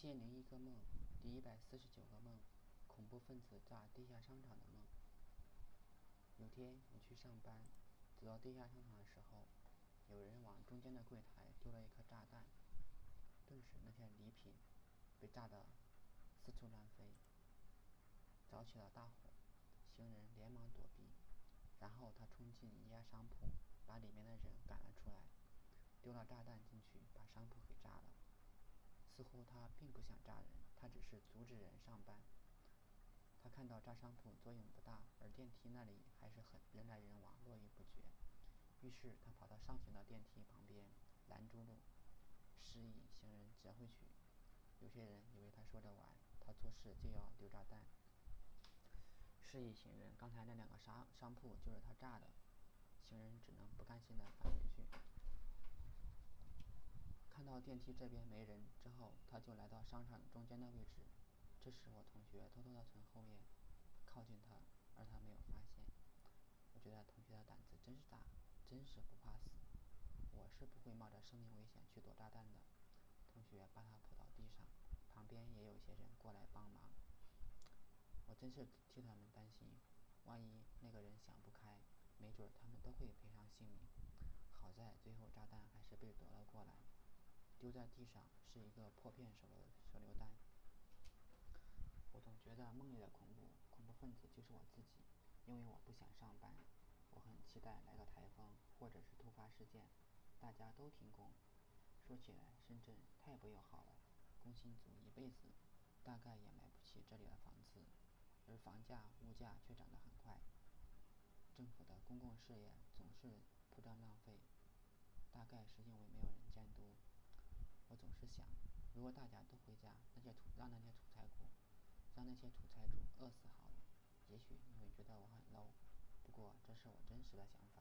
一千零一个梦，第一百四十九个梦，恐怖分子炸地下商场的梦。有天我去上班，走到地下商场的时候，有人往中间的柜台丢了一颗炸弹，顿时那些礼品被炸得四处乱飞，着起了大火。行人连忙躲避，然后他冲进一家商铺，把里面的人赶了出来，丢了炸弹进去，把商铺给炸了。乎他并不想炸人，他只是阻止人上班。他看到炸商铺作用不大，而电梯那里还是很人来人往，络绎不绝。于是他跑到上行的电梯旁边，拦住路，示意行人折回去。有些人以为他说着玩，他做事就要丢炸弹，示意行人刚才那两个商商铺就是他炸的。行人只能不甘心的回去。看电梯这边没人之后，他就来到商场中间的位置。这时，我同学偷偷地从后面靠近他，而他没有发现。我觉得同学的胆子真是大，真是不怕死。我是不会冒着生命危险去躲炸弹的。同学把他扑到地上，旁边也有些人过来帮忙。我真是替他们担心，万一那个人想不开，没准他们都会赔上性命。好在最后炸弹还是被夺了。丢在地上是一个破片手榴手榴弹。我总觉得梦里的恐怖恐怖分子就是我自己，因为我不想上班。我很期待来个台风或者是突发事件，大家都停工。说起来，深圳太不友好了，工薪族一辈子大概也买不起这里的房子，而房价物价却涨得很快。政府的公共事业总是铺张浪费，大概是因为没有人监督。我总是想，如果大家都回家，那些土让那些土财主，让那些土财主饿死好了，也许你会觉得我很 low，不过这是我真实的想法。